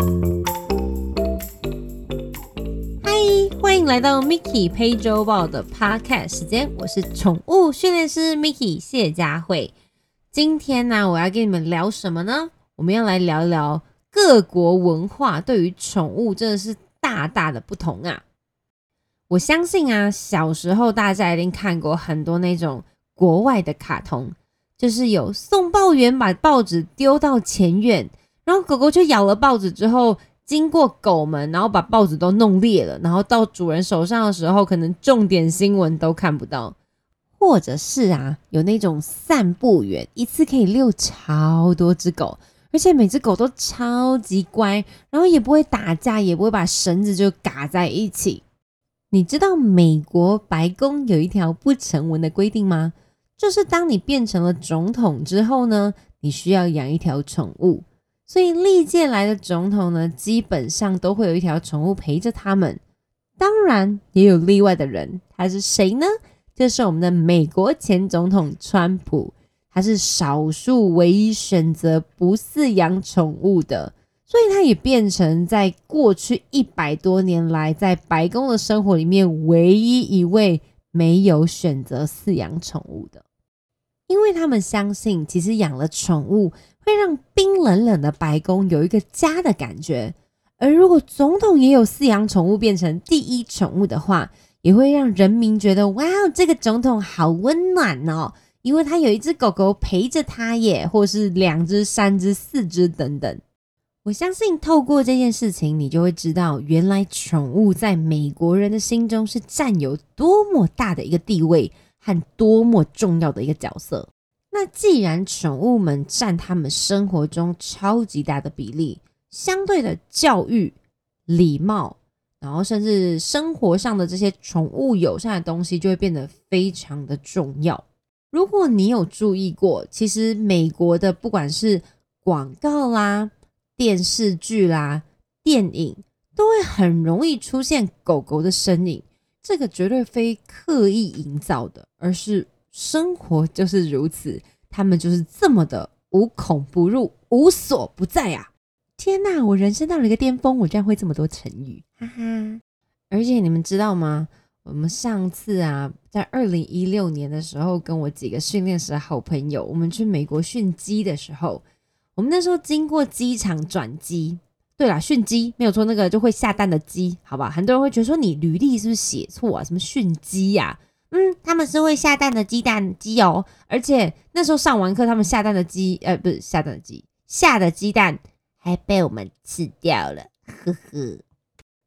嗨，欢迎来到 Mickey 陪周报的 Podcast 时间，我是宠物训练师 Mickey 谢佳慧。今天呢，我要跟你们聊什么呢？我们要来聊一聊各国文化对于宠物真的是大大的不同啊！我相信啊，小时候大家一定看过很多那种国外的卡通，就是有送报员把报纸丢到前院，然后狗狗就咬了报纸之后，经过狗们，然后把报纸都弄裂了，然后到主人手上的时候，可能重点新闻都看不到。或者是啊，有那种散步员，一次可以遛超多只狗，而且每只狗都超级乖，然后也不会打架，也不会把绳子就嘎在一起。你知道美国白宫有一条不成文的规定吗？就是当你变成了总统之后呢，你需要养一条宠物。所以历届来的总统呢，基本上都会有一条宠物陪着他们。当然也有例外的人，他是谁呢？就是我们的美国前总统川普，他是少数唯一选择不饲养宠物的，所以他也变成在过去一百多年来在白宫的生活里面唯一一位没有选择饲养宠物的，因为他们相信，其实养了宠物会让冰冷冷的白宫有一个家的感觉，而如果总统也有饲养宠物变成第一宠物的话。也会让人民觉得，哇，这个总统好温暖哦，因为他有一只狗狗陪着他耶，或是两只、三只、四只等等。我相信透过这件事情，你就会知道，原来宠物在美国人的心中是占有多么大的一个地位和多么重要的一个角色。那既然宠物们占他们生活中超级大的比例，相对的教育、礼貌。然后，甚至生活上的这些宠物友善的东西就会变得非常的重要。如果你有注意过，其实美国的不管是广告啦、电视剧啦、电影，都会很容易出现狗狗的身影。这个绝对非刻意营造的，而是生活就是如此，他们就是这么的无孔不入、无所不在啊！天呐，我人生到了一个巅峰，我居然会这么多成语，哈哈！而且你们知道吗？我们上次啊，在二零一六年的时候，跟我几个训练时的好朋友，我们去美国训机的时候，我们那时候经过机场转机，对啦，训鸡没有错，那个就会下蛋的鸡，好吧？很多人会觉得说你履历是不是写错啊？什么训鸡呀？嗯，他们是会下蛋的鸡蛋鸡哦，而且那时候上完课，他们下蛋的鸡，呃，不是下蛋的鸡，下的鸡蛋。还被我们吃掉了，呵呵。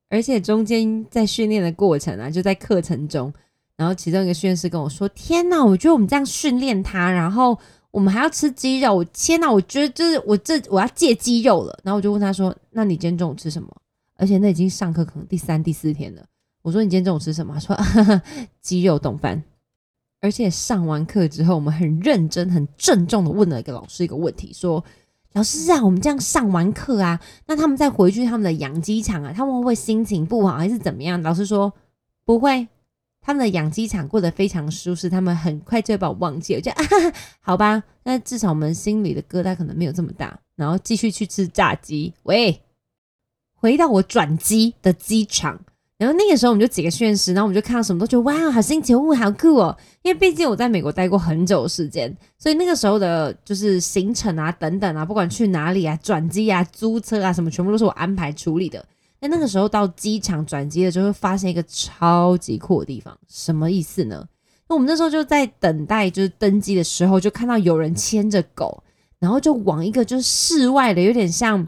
而且中间在训练的过程啊，就在课程中，然后其中一个训练师跟我说：“天哪，我觉得我们这样训练它，然后我们还要吃鸡肉，我天哪，我觉得就是我这我要戒鸡肉了。”然后我就问他说：“那你今天中午吃什么？”而且那已经上课可能第三、第四天了。我说：“你今天中午吃什么？”他说：“ 鸡肉冻饭。”而且上完课之后，我们很认真、很郑重的问了一个老师一个问题，说。老师啊，我们这样上完课啊，那他们再回去他们的养鸡场啊，他们会不会心情不好还是怎么样？老师说不会，他们的养鸡场过得非常舒适，他们很快就会把我忘记了。就 好吧，那至少我们心里的疙瘩可能没有这么大，然后继续去吃炸鸡。喂，回到我转机的机场。然后那个时候我们就几个训练师，然后我们就看到什么都觉得哇，好新奇，哦，好酷哦！因为毕竟我在美国待过很久时间，所以那个时候的就是行程啊、等等啊，不管去哪里啊、转机啊、租车啊什么，全部都是我安排处理的。那那个时候到机场转机的时候，发现一个超级酷的地方，什么意思呢？那我们那时候就在等待就是登机的时候，就看到有人牵着狗，然后就往一个就是室外的有点像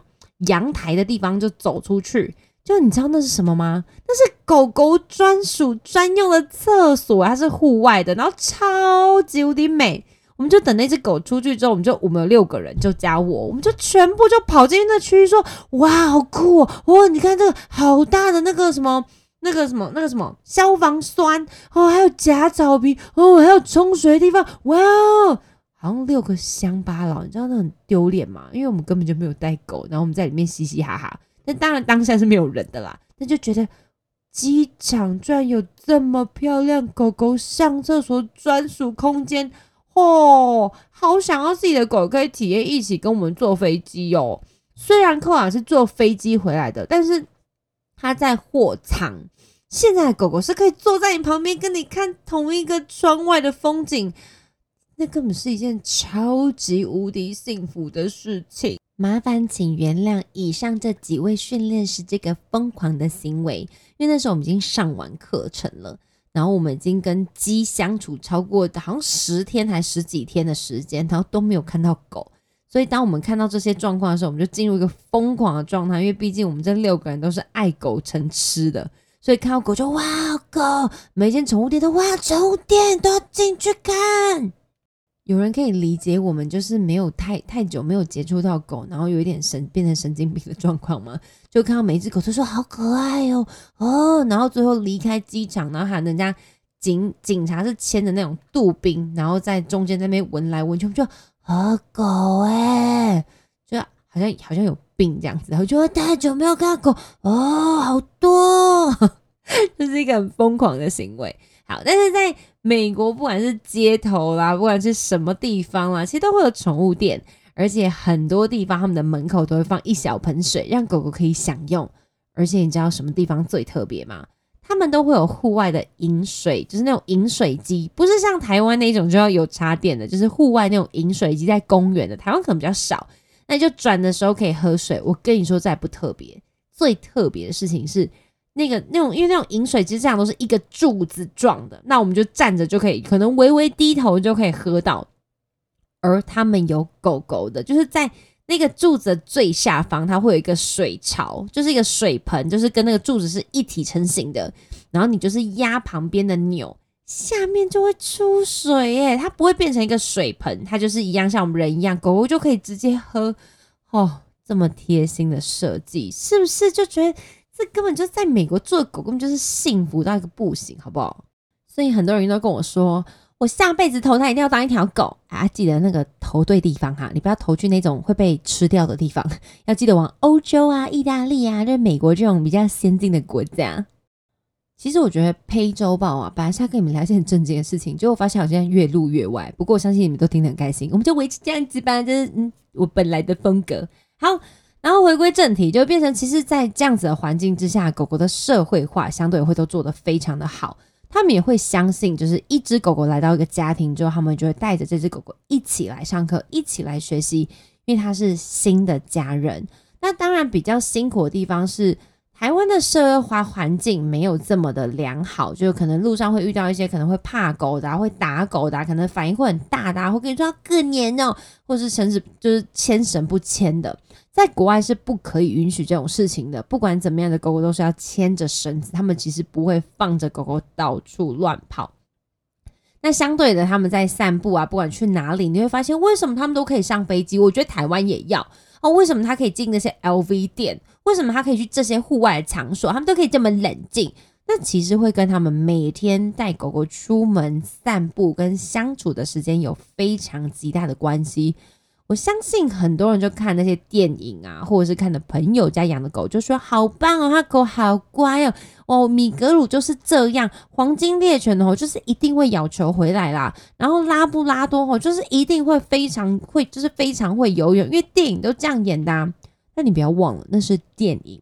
阳台的地方就走出去。就你知道那是什么吗？那是狗狗专属专用的厕所，它是户外的，然后超级无敌美。我们就等那只狗出去之后，我们就我们有六个人，就加我，我们就全部就跑进那区域，说哇，好酷哦！哇，你看这个好大的那个什么那个什么那个什么消防栓哦，还有假草坪哦，还有冲水的地方，哇哦，好像六个乡巴佬，你知道那很丢脸吗？因为我们根本就没有带狗，然后我们在里面嘻嘻哈哈。那当然，当下是没有人的啦。那就觉得机场居然有这么漂亮狗狗上厕所专属空间哦，好想要自己的狗可以体验一起跟我们坐飞机哦。虽然寇尔是坐飞机回来的，但是他在货舱。现在的狗狗是可以坐在你旁边，跟你看同一个窗外的风景，那根本是一件超级无敌幸福的事情。麻烦请原谅以上这几位训练师这个疯狂的行为，因为那时候我们已经上完课程了，然后我们已经跟鸡相处超过好像十天还十几天的时间，然后都没有看到狗，所以当我们看到这些状况的时候，我们就进入一个疯狂的状态，因为毕竟我们这六个人都是爱狗成痴的。所以看到狗就哇狗，每间宠物店都哇宠物店都要进去看。有人可以理解我们就是没有太太久没有接触到狗，然后有一点神变成神经病的状况吗？就看到每一只狗都说好可爱哦哦，然后最后离开机场，然后喊人家警警察是牵着那种杜宾，然后在中间那边闻来闻去，就好狗哎，就好像好像有。病这样子，然后就太久没有看到狗哦，好多，这是一个很疯狂的行为。好，但是在美国，不管是街头啦，不管是什么地方啦，其实都会有宠物店，而且很多地方他们的门口都会放一小盆水，让狗狗可以享用。而且你知道什么地方最特别吗？他们都会有户外的饮水，就是那种饮水机，不是像台湾那种就要有插电的，就是户外那种饮水机，在公园的，台湾可能比较少。那就转的时候可以喝水。我跟你说，再不特别，最特别的事情是那个那种，因为那种饮水机这样都是一个柱子状的，那我们就站着就可以，可能微微低头就可以喝到。而他们有狗狗的，就是在那个柱子最下方，它会有一个水槽，就是一个水盆，就是跟那个柱子是一体成型的。然后你就是压旁边的钮。下面就会出水耶，它不会变成一个水盆，它就是一样像我们人一样，狗狗就可以直接喝哦。这么贴心的设计，是不是就觉得这根本就在美国做狗根本就是幸福到一个不行，好不好？所以很多人都跟我说，我下辈子投胎一定要当一条狗啊！记得那个投对地方哈，你不要投去那种会被吃掉的地方，要记得往欧洲啊、意大利啊，就是美国这种比较先进的国家。其实我觉得《呸周报》啊，本来是要跟你们聊一些很正经的事情，结果发现好像越录越歪。不过我相信你们都听得很开心，我们就维持这样子吧，就是嗯，我本来的风格。好，然后回归正题，就变成其实，在这样子的环境之下，狗狗的社会化相对会都做得非常的好。他们也会相信，就是一只狗狗来到一个家庭之后，他们就会带着这只狗狗一起来上课，一起来学习，因为它是新的家人。那当然比较辛苦的地方是。台湾的社会化环境没有这么的良好，就可能路上会遇到一些可能会怕狗的，会打狗的，可能反应会很大的，会跟你说可怜哦，或是甚至就是牵绳不牵的，在国外是不可以允许这种事情的。不管怎么样的狗狗都是要牵着绳子，他们其实不会放着狗狗到处乱跑。那相对的，他们在散步啊，不管去哪里，你会发现为什么他们都可以上飞机？我觉得台湾也要哦，为什么他可以进那些 LV 店？为什么他可以去这些户外的场所？他们都可以这么冷静？那其实会跟他们每天带狗狗出门散步跟相处的时间有非常极大的关系。我相信很多人就看那些电影啊，或者是看的朋友家养的狗，就说好棒哦，他狗好乖哦，哦，米格鲁就是这样，黄金猎犬哦，就是一定会咬球回来啦。然后拉布拉多哦，就是一定会非常会，就是非常会游泳，因为电影都这样演的。啊那你不要忘了，那是电影。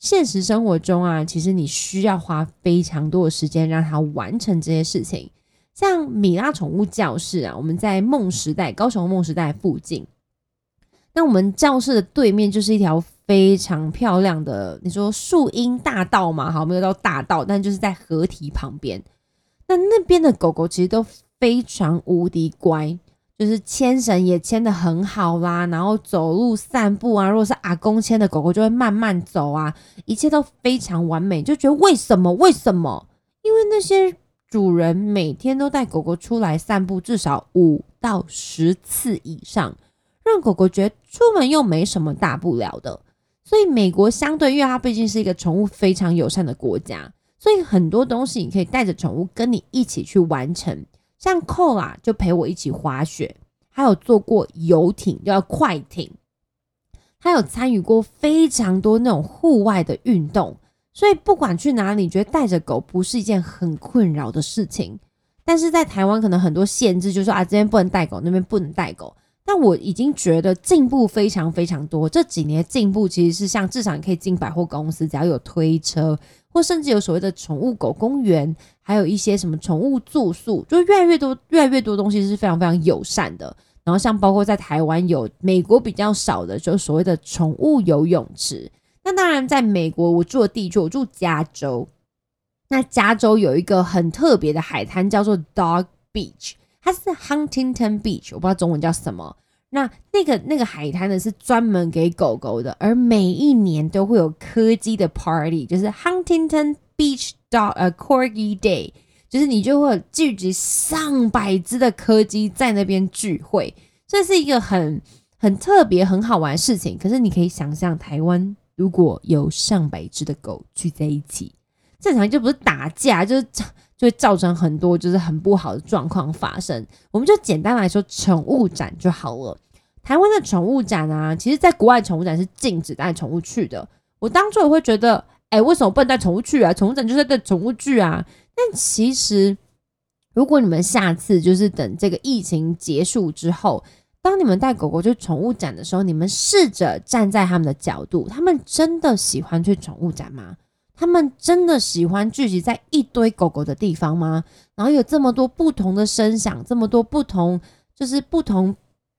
现实生活中啊，其实你需要花非常多的时间让它完成这些事情。像米拉宠物教室啊，我们在梦时代高雄梦时代附近。那我们教室的对面就是一条非常漂亮的，你说树荫大道嘛？好，没有到大道，但就是在河堤旁边。那那边的狗狗其实都非常无敌乖。就是牵绳也牵的很好啦，然后走路散步啊，如果是阿公牵的狗狗就会慢慢走啊，一切都非常完美，就觉得为什么？为什么？因为那些主人每天都带狗狗出来散步，至少五到十次以上，让狗狗觉得出门又没什么大不了的。所以美国相对，因为它毕竟是一个宠物非常友善的国家，所以很多东西你可以带着宠物跟你一起去完成。像寇啊，就陪我一起滑雪，还有坐过游艇，叫快艇。他有参与过非常多那种户外的运动，所以不管去哪里，觉得带着狗不是一件很困扰的事情。但是在台湾，可能很多限制，就是说啊，这边不能带狗，那边不能带狗。但我已经觉得进步非常非常多。这几年进步其实是像至少你可以进百货公司，只要有推车，或甚至有所谓的宠物狗公园，还有一些什么宠物住宿，就越来越多越来越多东西是非常非常友善的。然后像包括在台湾有美国比较少的，就是所谓的宠物游泳池。那当然，在美国我住的地区，我住加州。那加州有一个很特别的海滩，叫做 Dog Beach，它是 Huntington Beach，我不知道中文叫什么。那那个那个海滩呢，是专门给狗狗的，而每一年都会有柯基的 party，就是 Huntington Beach Dog 呃 Corgi Day。就是你就会聚集上百只的柯基在那边聚会，这是一个很很特别、很好玩的事情。可是你可以想象，台湾如果有上百只的狗聚在一起，正常就不是打架，就是就会造成很多就是很不好的状况发生。我们就简单来说，宠物展就好了。台湾的宠物展啊，其实在国外宠物展是禁止带宠物去的。我当初也会觉得，哎，为什么不能带宠物去啊？宠物展就是带宠物去啊。但其实，如果你们下次就是等这个疫情结束之后，当你们带狗狗去宠物展的时候，你们试着站在他们的角度，他们真的喜欢去宠物展吗？他们真的喜欢聚集在一堆狗狗的地方吗？然后有这么多不同的声响，这么多不同，就是不同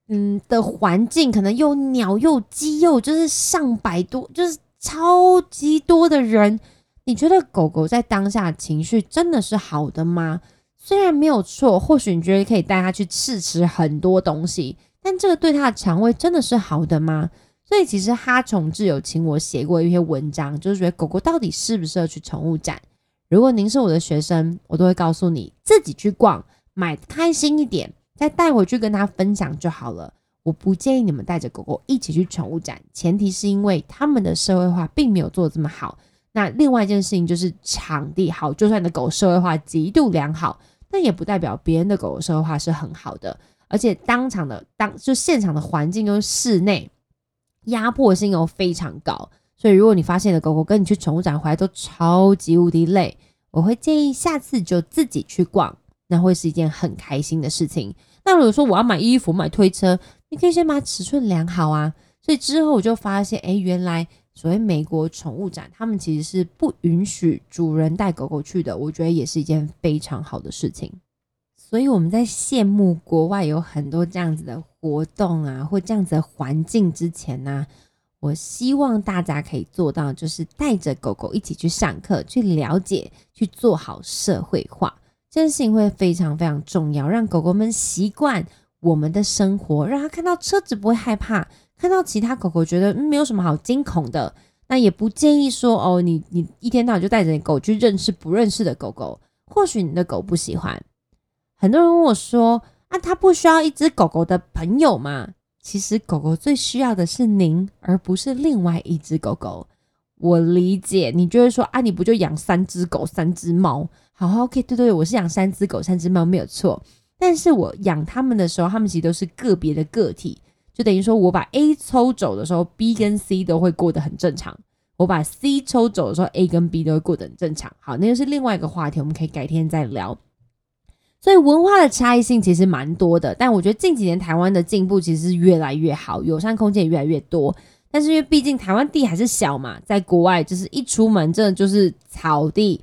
嗯的环境，可能又鸟又鸡又就是上百多，就是超级多的人。你觉得狗狗在当下情绪真的是好的吗？虽然没有错，或许你觉得可以带它去试吃很多东西，但这个对它的肠胃真的是好的吗？所以其实哈宠志有请我写过一篇文章，就是觉得狗狗到底适不适合去宠物展。如果您是我的学生，我都会告诉你自己去逛，买开心一点，再带回去跟他分享就好了。我不建议你们带着狗狗一起去宠物展，前提是因为他们的社会化并没有做这么好。那另外一件事情就是场地好，就算你的狗社会化极度良好，但也不代表别人的狗狗社会化是很好的。而且当场的当就现场的环境跟室内，压迫性又非常高，所以如果你发现的狗狗跟你去宠物展回来都超级无敌累，我会建议下次就自己去逛，那会是一件很开心的事情。那如果说我要买衣服、买推车，你可以先把尺寸量好啊。所以之后我就发现，哎，原来。所谓美国宠物展，他们其实是不允许主人带狗狗去的。我觉得也是一件非常好的事情。所以我们在羡慕国外有很多这样子的活动啊，或这样子的环境之前呢，我希望大家可以做到，就是带着狗狗一起去上课，去了解，去做好社会化。这件事情会非常非常重要，让狗狗们习惯我们的生活，让它看到车子不会害怕。看到其他狗狗觉得没有什么好惊恐的，那也不建议说哦，你你一天到晚就带着你狗去认识不认识的狗狗，或许你的狗不喜欢。很多人问我说啊，他不需要一只狗狗的朋友吗？其实狗狗最需要的是您，而不是另外一只狗狗。我理解，你就会说啊，你不就养三只狗、三只猫？好，OK，对对，我是养三只狗、三只猫没有错。但是我养它们的时候，它们其实都是个别的个体。就等于说，我把 A 抽走的时候，B 跟 C 都会过得很正常；我把 C 抽走的时候，A 跟 B 都会过得很正常。好，那就是另外一个话题，我们可以改天再聊。所以文化的差异性其实蛮多的，但我觉得近几年台湾的进步其实是越来越好，友善空间也越来越多。但是因为毕竟台湾地还是小嘛，在国外就是一出门真的就是草地。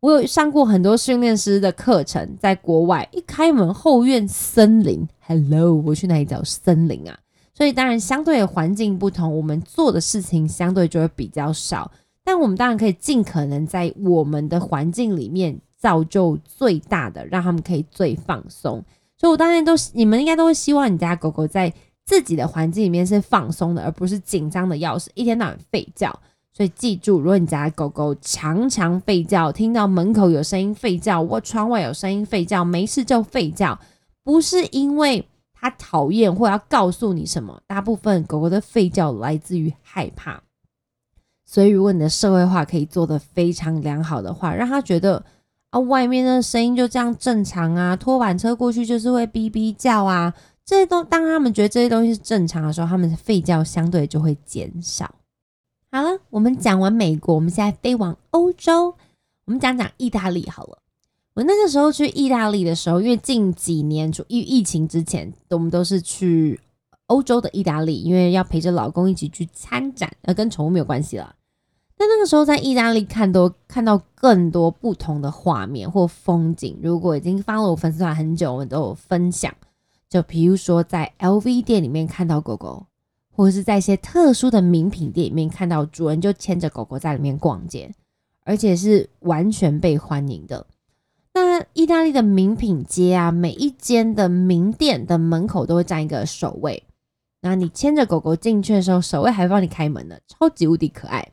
我有上过很多训练师的课程，在国外一开门后院森林，Hello，我去哪里找森林啊？所以当然，相对环境不同，我们做的事情相对就会比较少。但我们当然可以尽可能在我们的环境里面造就最大的，让他们可以最放松。所以我当然都，你们应该都会希望你家狗狗在自己的环境里面是放松的，而不是紧张的要死，一天到晚吠叫。所以记住，如果你家狗狗常常吠叫，听到门口有声音吠叫，或窗外有声音吠叫，没事就吠叫，不是因为。它讨厌或要告诉你什么？大部分狗狗的吠叫来自于害怕，所以如果你的社会化可以做得非常良好的话，让它觉得啊，外面的声音就这样正常啊，拖板车过去就是会哔哔叫啊，这些都当他们觉得这些东西是正常的时候，他们的吠叫相对就会减少。好了，我们讲完美国，我们现在飞往欧洲，我们讲讲意大利好了。我那个时候去意大利的时候，因为近几年就疫疫情之前，我们都是去欧洲的意大利，因为要陪着老公一起去参展，呃，跟宠物没有关系了。那那个时候在意大利看多看到更多不同的画面或风景。如果已经发了我粉丝团很久，我都有分享。就比如说在 LV 店里面看到狗狗，或者是在一些特殊的名品店里面看到主人就牵着狗狗在里面逛街，而且是完全被欢迎的。那意大利的名品街啊，每一间的名店的门口都会站一个守卫。那你牵着狗狗进去的时候，守卫还会帮你开门的，超级无敌可爱。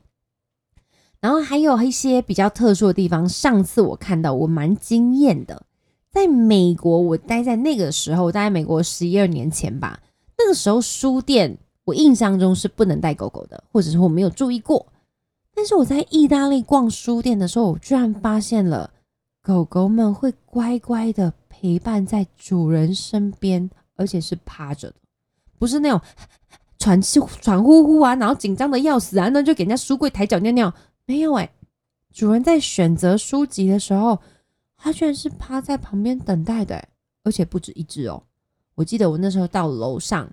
然后还有一些比较特殊的地方，上次我看到我蛮惊艳的，在美国，我待在那个时候，待在美国十一二年前吧，那个时候书店我印象中是不能带狗狗的，或者是我没有注意过。但是我在意大利逛书店的时候，我居然发现了狗狗们会乖乖的陪伴在主人身边，而且是趴着的，不是那种喘气喘呼呼啊，然后紧张的要死啊，那就给人家书柜抬脚尿尿。没有哎，主人在选择书籍的时候，他居然是趴在旁边等待的，而且不止一只哦。我记得我那时候到楼上，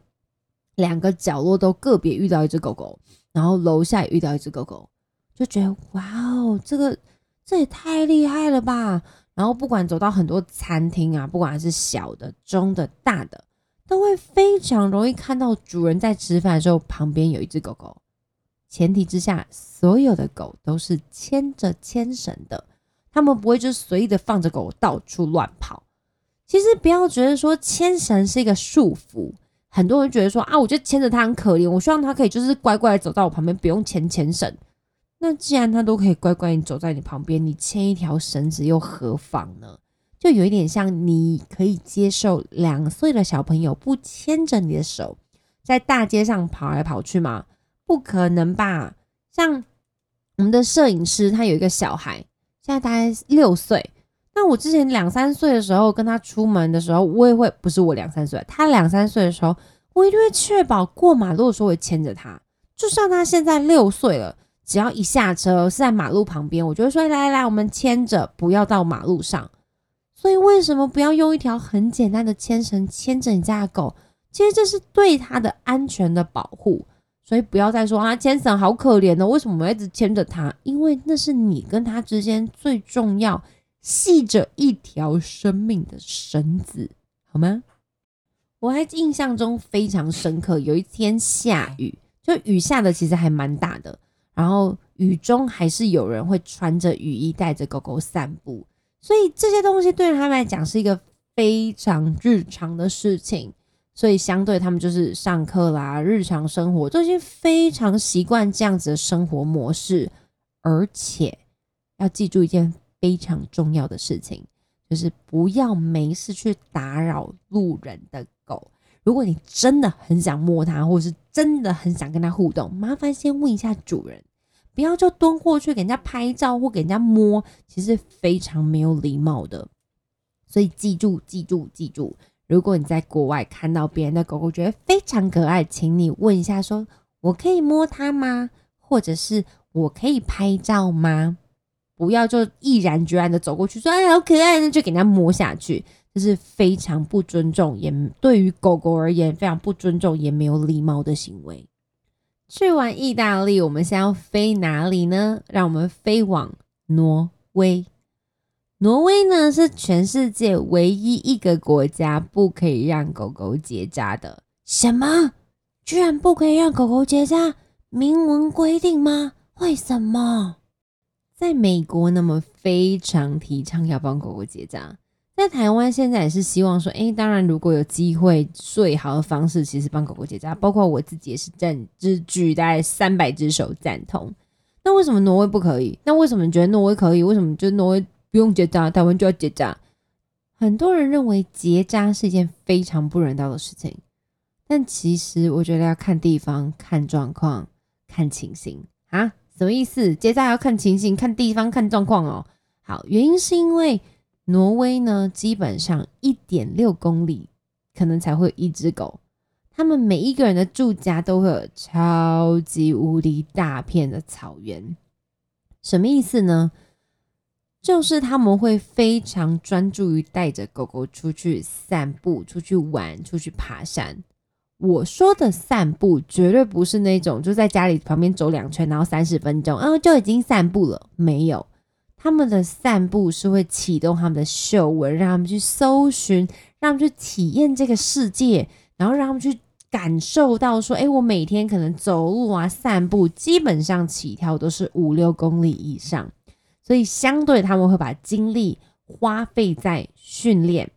两个角落都个别遇到一只狗狗，然后楼下也遇到一只狗狗，就觉得哇哦，这个这也太厉害了吧！然后不管走到很多餐厅啊，不管是小的、中的、大的，都会非常容易看到主人在吃饭的时候旁边有一只狗狗。前提之下，所有的狗都是牵着牵绳的，他们不会就是随意的放着狗到处乱跑。其实不要觉得说牵绳是一个束缚，很多人觉得说啊，我就牵着它很可怜，我希望它可以就是乖乖的走到我旁边，不用牵牵绳。那既然它都可以乖乖的走在你旁边，你牵一条绳子又何妨呢？就有一点像你可以接受两岁的小朋友不牵着你的手，在大街上跑来跑去吗？不可能吧？像我们的摄影师，他有一个小孩，现在大概六岁。那我之前两三岁的时候跟他出门的时候，我也会不是我两三岁，他两三岁的时候，我一定会确保过马路的时候会牵着他。就算他现在六岁了，只要一下车是在马路旁边，我就会说：“来来来，我们牵着，不要到马路上。”所以为什么不要用一条很简单的牵绳牵着你家的狗？其实这是对它的安全的保护。所以不要再说啊，牵绳好可怜哦，为什么我一直牵着它？因为那是你跟他之间最重要、系着一条生命的绳子，好吗？我还印象中非常深刻，有一天下雨，就雨下的其实还蛮大的，然后雨中还是有人会穿着雨衣带着狗狗散步，所以这些东西对他们来讲是一个非常日常的事情。所以相对他们就是上课啦，日常生活都已经非常习惯这样子的生活模式，而且要记住一件非常重要的事情，就是不要没事去打扰路人的狗。如果你真的很想摸它，或者是真的很想跟它互动，麻烦先问一下主人，不要就蹲过去给人家拍照或给人家摸，其实非常没有礼貌的。所以记住，记住，记住。如果你在国外看到别人的狗狗觉得非常可爱，请你问一下，说我可以摸它吗？或者是我可以拍照吗？不要就毅然决然的走过去说哎好可爱，那就给人家摸下去，这是非常不尊重，也对于狗狗而言非常不尊重，也没有礼貌的行为。去完意大利，我们现在要飞哪里呢？让我们飞往挪威。挪威呢是全世界唯一一个国家不可以让狗狗结扎的。什么？居然不可以让狗狗结扎？明文规定吗？为什么？在美国，那么非常提倡要帮狗狗结扎。在台湾，现在也是希望说，哎，当然如果有机会，最好的方式其实帮狗狗结扎。包括我自己也是赞，只举大概三百只手赞同。那为什么挪威不可以？那为什么你觉得挪威可以？为什么就挪威？不用结扎，台湾就要结扎。很多人认为结扎是一件非常不人道的事情，但其实我觉得要看地方、看状况、看情形啊。什么意思？结扎要看情形、看地方、看状况哦。好，原因是因为挪威呢，基本上一点六公里可能才会一只狗，他们每一个人的住家都会有超级无敌大片的草原。什么意思呢？就是他们会非常专注于带着狗狗出去散步、出去玩、出去爬山。我说的散步绝对不是那种就在家里旁边走两圈，然后三十分钟，嗯就已经散步了。没有，他们的散步是会启动他们的嗅闻，让他们去搜寻，让他们去体验这个世界，然后让他们去感受到说，哎，我每天可能走路啊、散步，基本上起跳都是五六公里以上，所以相对他们会把精力花费在训练、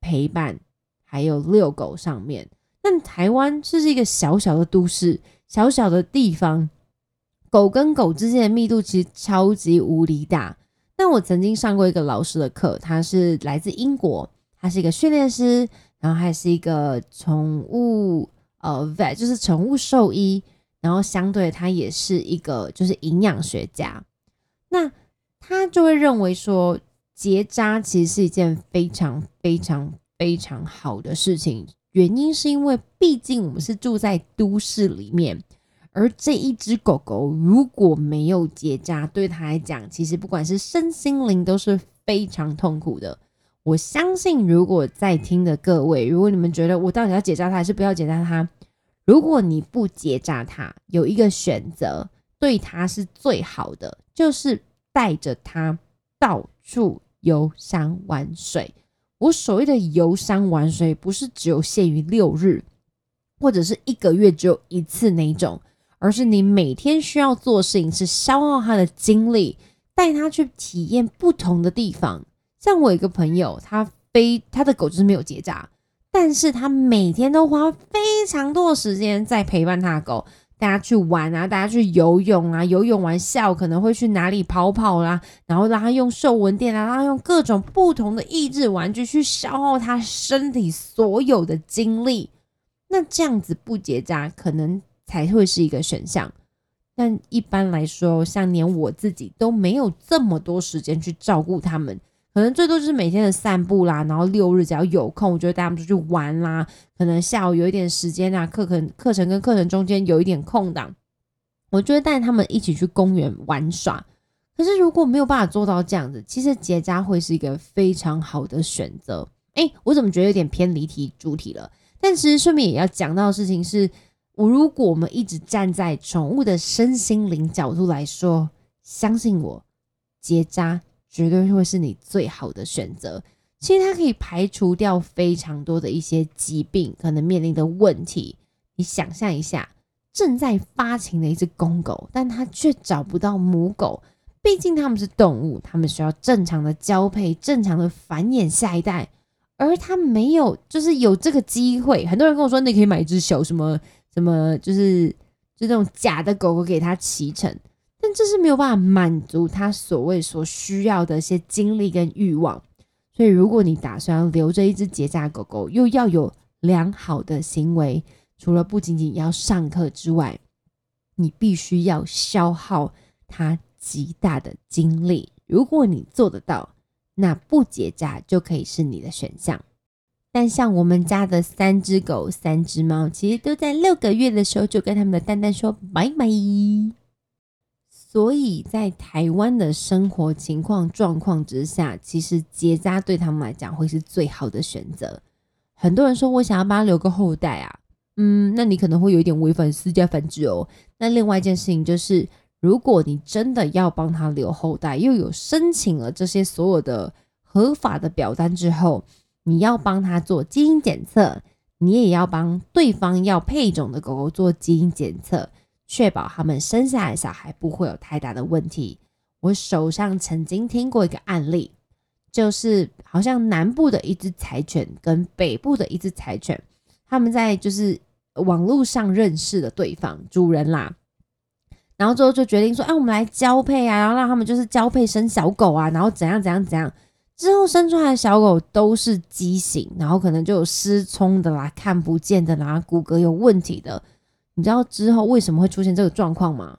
陪伴还有遛狗上面。但台湾这是一个小小的都市，小小的地方，狗跟狗之间的密度其实超级无敌大。但我曾经上过一个老师的课，他是来自英国，他是一个训练师，然后还是一个宠物呃 vet，就是宠物兽医，然后相对他也是一个就是营养学家。那他就会认为说，结扎其实是一件非常非常非常好的事情。原因是因为，毕竟我们是住在都市里面，而这一只狗狗如果没有结扎，对它来讲，其实不管是身心灵都是非常痛苦的。我相信，如果在听的各位，如果你们觉得我到底要结扎它还是不要结扎它，如果你不结扎它，有一个选择，对它是最好的，就是带着它到处游山玩水。我所谓的游山玩水，不是只有限于六日，或者是一个月只有一次那种，而是你每天需要做事情，是消耗他的精力，带他去体验不同的地方。像我一个朋友，他非他的狗就是没有结扎，但是他每天都花非常多的时间在陪伴他的狗。大家去玩啊，大家去游泳啊，游泳完下午可能会去哪里跑跑啦，然后让他用兽纹垫啊，让他用各种不同的益智玩具去消耗他身体所有的精力。那这样子不结扎可能才会是一个选项，但一般来说，像连我自己都没有这么多时间去照顾他们。可能最多就是每天的散步啦，然后六日只要有空，我就带他们出去玩啦。可能下午有一点时间啊，课程课程跟课程中间有一点空档，我就会带他们一起去公园玩耍。可是如果没有办法做到这样子，其实结扎会是一个非常好的选择。哎，我怎么觉得有点偏离题主题了？但其实顺便也要讲到的事情是，我如果我们一直站在宠物的身心灵角度来说，相信我，结扎。绝对会是你最好的选择。其实它可以排除掉非常多的一些疾病可能面临的问题。你想象一下，正在发情的一只公狗，但它却找不到母狗。毕竟它们是动物，它们需要正常的交配、正常的繁衍下一代，而它没有，就是有这个机会。很多人跟我说，你可以买一只小什么什么，就是就这种假的狗狗给它骑乘。这是没有办法满足他所谓所需要的一些精力跟欲望，所以如果你打算留着一只结扎狗狗，又要有良好的行为，除了不仅仅要上课之外，你必须要消耗它极大的精力。如果你做得到，那不结扎就可以是你的选项。但像我们家的三只狗、三只猫，其实都在六个月的时候就跟他们的蛋蛋说拜拜。所以在台湾的生活情况状况之下，其实结扎对他们来讲会是最好的选择。很多人说我想要帮他留个后代啊，嗯，那你可能会有一点违反私家繁殖哦。那另外一件事情就是，如果你真的要帮他留后代，又有申请了这些所有的合法的表单之后，你要帮他做基因检测，你也要帮对方要配种的狗狗做基因检测。确保他们生下来小孩不会有太大的问题。我手上曾经听过一个案例，就是好像南部的一只柴犬跟北部的一只柴犬，他们在就是网络上认识了对方主人啦，然后之后就决定说，哎，我们来交配啊，然后让他们就是交配生小狗啊，然后怎样怎样怎样，之后生出来的小狗都是畸形，然后可能就有失聪的啦、看不见的啦、骨骼有问题的。你知道之后为什么会出现这个状况吗？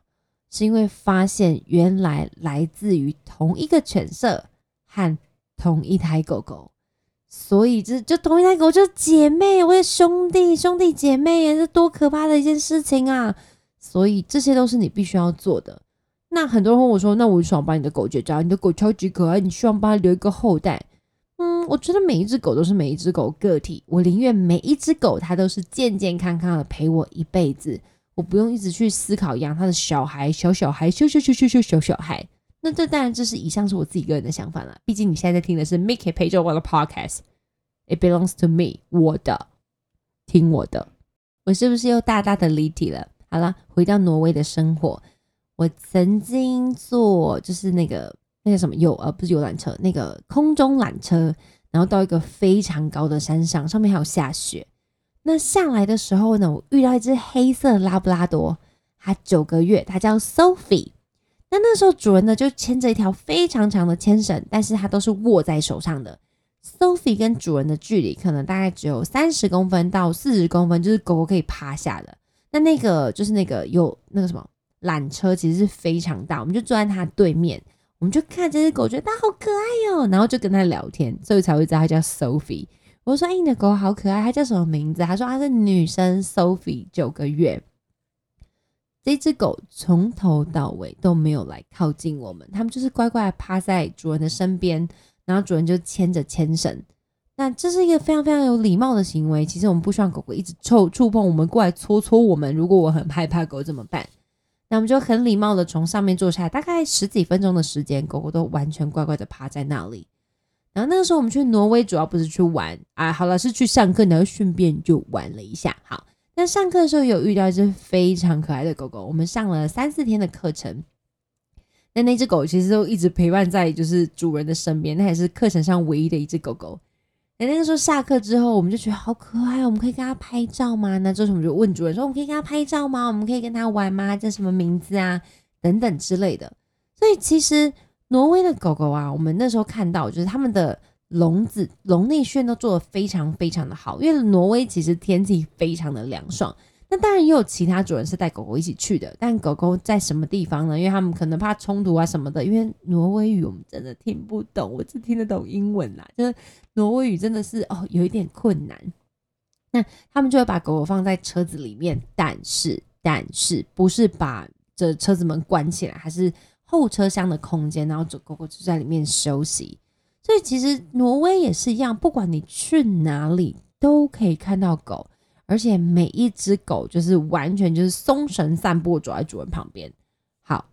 是因为发现原来来自于同一个犬舍和同一台狗狗，所以这就同一台狗就是姐妹，我的兄弟兄弟姐妹，这多可怕的一件事情啊！所以这些都是你必须要做的。那很多人问我说：“那我想把你的狗绝交，你的狗超级可爱，你希望帮它留一个后代？”嗯，我觉得每一只狗都是每一只狗个体，我宁愿每一只狗它都是健健康康的陪我一辈子，我不用一直去思考养它的小孩、小小孩、小小小小小小小孩。那这当然这是以上是我自己个人的想法了，毕竟你现在在听的是 Mickey 陪着我的 Podcast，It belongs to me，我的，听我的，我是不是又大大的离题了？好了，回到挪威的生活，我曾经做就是那个那个什么游呃不是游览车，那个空中缆车，然后到一个非常高的山上，上面还有下雪。那下来的时候呢，我遇到一只黑色拉布拉多，它九个月，它叫 Sophie。那那时候主人呢就牵着一条非常长的牵绳，但是它都是握在手上的。Sophie 跟主人的距离可能大概只有三十公分到四十公分，就是狗狗可以趴下的。那那个就是那个有那个什么缆车，其实是非常大，我们就坐在它对面，我们就看这只狗，觉得它好可爱哟，然后就跟它聊天，所以才会知道它叫 Sophie。我说：“哎，你的狗好可爱，它叫什么名字？”他说：“它是女生 Sophie，九个月。”这只狗从头到尾都没有来靠近我们，它们就是乖乖趴在主人的身边，然后主人就牵着牵绳。那这是一个非常非常有礼貌的行为。其实我们不希望狗狗一直触触碰我们，过来搓搓我们。如果我很害怕狗怎么办？那我们就很礼貌的从上面坐下来，大概十几分钟的时间，狗狗都完全乖乖的趴在那里。然后那个时候我们去挪威，主要不是去玩啊，好了，是去上课，然后顺便就玩了一下。好。那上课的时候有遇到一只非常可爱的狗狗，我们上了三四天的课程。那那只狗其实都一直陪伴在就是主人的身边，那也是课程上唯一的一只狗狗。那那个时候下课之后，我们就觉得好可爱，我们可以跟它拍照吗？那这时候我们就问主人说：“我们可以跟它拍照吗？我们可以跟它玩吗？叫什么名字啊？等等之类的。”所以其实挪威的狗狗啊，我们那时候看到就是他们的。笼子、笼内圈都做的非常非常的好，因为挪威其实天气非常的凉爽。那当然也有其他主人是带狗狗一起去的，但狗狗在什么地方呢？因为他们可能怕冲突啊什么的。因为挪威语我们真的听不懂，我只听得懂英文啦。就是挪威语真的是哦有一点困难。那他们就会把狗狗放在车子里面，但是但是不是把这车子门关起来，还是后车厢的空间，然后狗狗就在里面休息。所以其实挪威也是一样，不管你去哪里都可以看到狗，而且每一只狗就是完全就是松绳散步，走在主人旁边。好，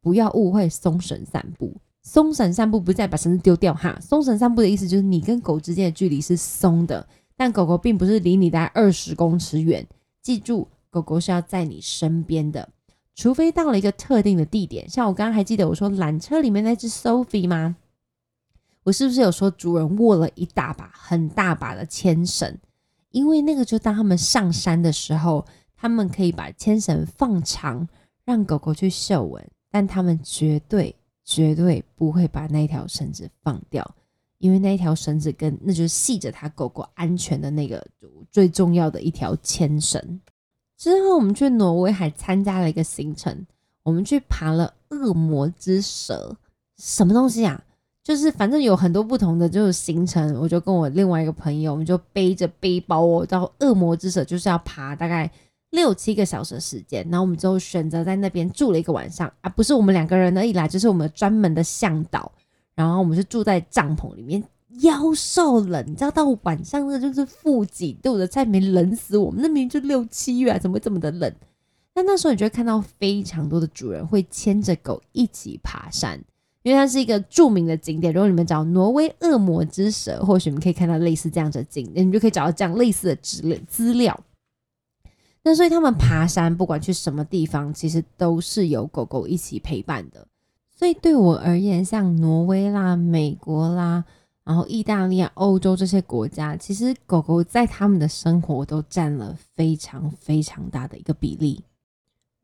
不要误会松绳散步，松绳散步不是在把绳子丢掉哈。松绳散步的意思就是你跟狗之间的距离是松的，但狗狗并不是离你大概二十公尺远。记住，狗狗是要在你身边的，除非到了一个特定的地点，像我刚刚还记得我说缆车里面那只 Sophie 吗？我是不是有说主人握了一大把很大把的牵绳？因为那个就当他们上山的时候，他们可以把牵绳放长，让狗狗去嗅闻，但他们绝对绝对不会把那条绳子放掉，因为那条绳子跟那就是系着它狗狗安全的那个最重要的一条牵绳。之后我们去挪威还参加了一个行程，我们去爬了恶魔之蛇，什么东西啊？就是反正有很多不同的就是行程，我就跟我另外一个朋友，我们就背着背包哦，到恶魔之手就是要爬大概六七个小时的时间，然后我们就选择在那边住了一个晚上啊，不是我们两个人而已啦，就是我们专门的向导，然后我们是住在帐篷里面，妖兽冷，你知道到晚上那就是负几度的，在没冷死我们，那明明就六七月，啊怎么会这么的冷？那那时候你就会看到非常多的主人会牵着狗一起爬山。因为它是一个著名的景点，如果你们找挪威恶魔之蛇，或许你们可以看到类似这样的景点，你就可以找到这样类似的资资料。那所以他们爬山，不管去什么地方，其实都是有狗狗一起陪伴的。所以对我而言，像挪威啦、美国啦，然后意大利、欧洲这些国家，其实狗狗在他们的生活都占了非常非常大的一个比例。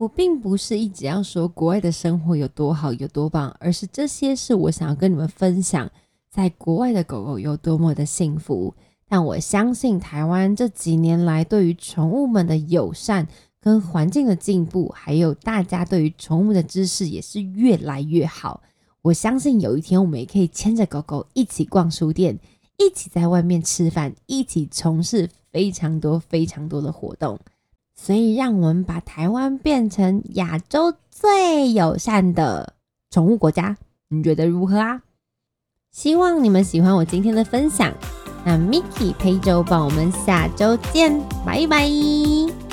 我并不是一直要说国外的生活有多好有多棒，而是这些是我想要跟你们分享，在国外的狗狗有多么的幸福。但我相信台湾这几年来对于宠物们的友善跟环境的进步，还有大家对于宠物的知识也是越来越好。我相信有一天我们也可以牵着狗狗一起逛书店，一起在外面吃饭，一起从事非常多非常多的活动。所以，让我们把台湾变成亚洲最友善的宠物国家，你觉得如何啊？希望你们喜欢我今天的分享。那 Miki 陪周报，我们下周见，拜拜。